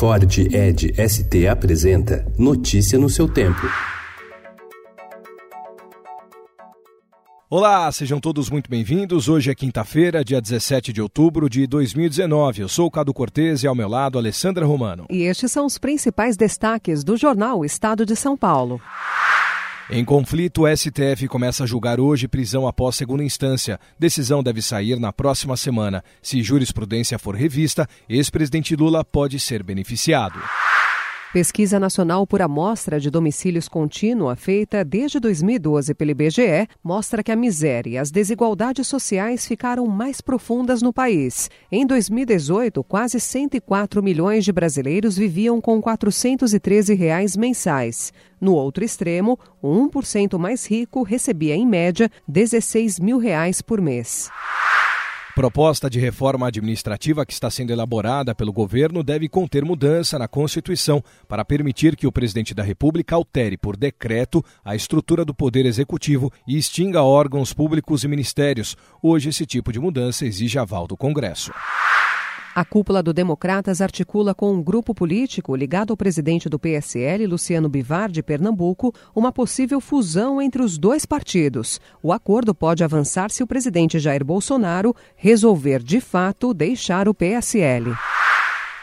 Ford Ed ST apresenta Notícia no seu tempo. Olá, sejam todos muito bem-vindos. Hoje é quinta-feira, dia 17 de outubro de 2019. Eu sou o Cado Cortês e ao meu lado, Alessandra Romano. E estes são os principais destaques do jornal Estado de São Paulo. Em conflito, o STF começa a julgar hoje prisão após segunda instância. Decisão deve sair na próxima semana. Se jurisprudência for revista, ex-presidente Lula pode ser beneficiado. Pesquisa nacional por amostra de domicílios contínua, feita desde 2012 pelo IBGE, mostra que a miséria e as desigualdades sociais ficaram mais profundas no país. Em 2018, quase 104 milhões de brasileiros viviam com 413 reais mensais. No outro extremo, o 1% mais rico recebia, em média, 16 mil reais por mês. Proposta de reforma administrativa que está sendo elaborada pelo governo deve conter mudança na Constituição para permitir que o presidente da República altere por decreto a estrutura do Poder Executivo e extinga órgãos públicos e ministérios. Hoje, esse tipo de mudança exige aval do Congresso. A cúpula do Democratas articula com um grupo político ligado ao presidente do PSL, Luciano Bivar, de Pernambuco, uma possível fusão entre os dois partidos. O acordo pode avançar se o presidente Jair Bolsonaro resolver, de fato, deixar o PSL.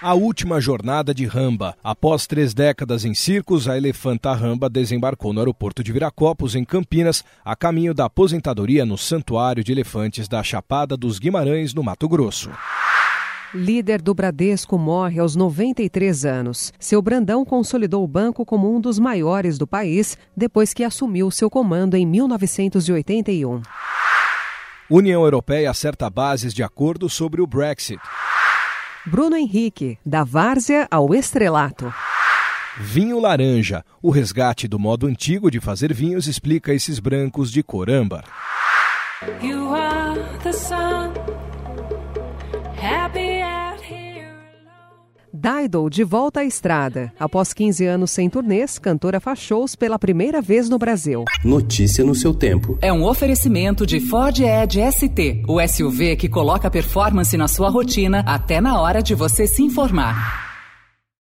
A última jornada de Ramba. Após três décadas em circos, a elefanta Ramba desembarcou no aeroporto de Viracopos, em Campinas, a caminho da aposentadoria no Santuário de Elefantes da Chapada dos Guimarães, no Mato Grosso. Líder do Bradesco morre aos 93 anos. Seu Brandão consolidou o banco como um dos maiores do país depois que assumiu seu comando em 1981. União Europeia acerta bases de acordo sobre o Brexit. Bruno Henrique, da várzea ao estrelato. Vinho laranja. O resgate do modo antigo de fazer vinhos explica esses brancos de cor âmbar. You are the sun. Dido de volta à estrada. Após 15 anos sem turnês, cantora faz shows pela primeira vez no Brasil. Notícia no seu tempo. É um oferecimento de Ford Edge ST, o SUV que coloca performance na sua rotina até na hora de você se informar.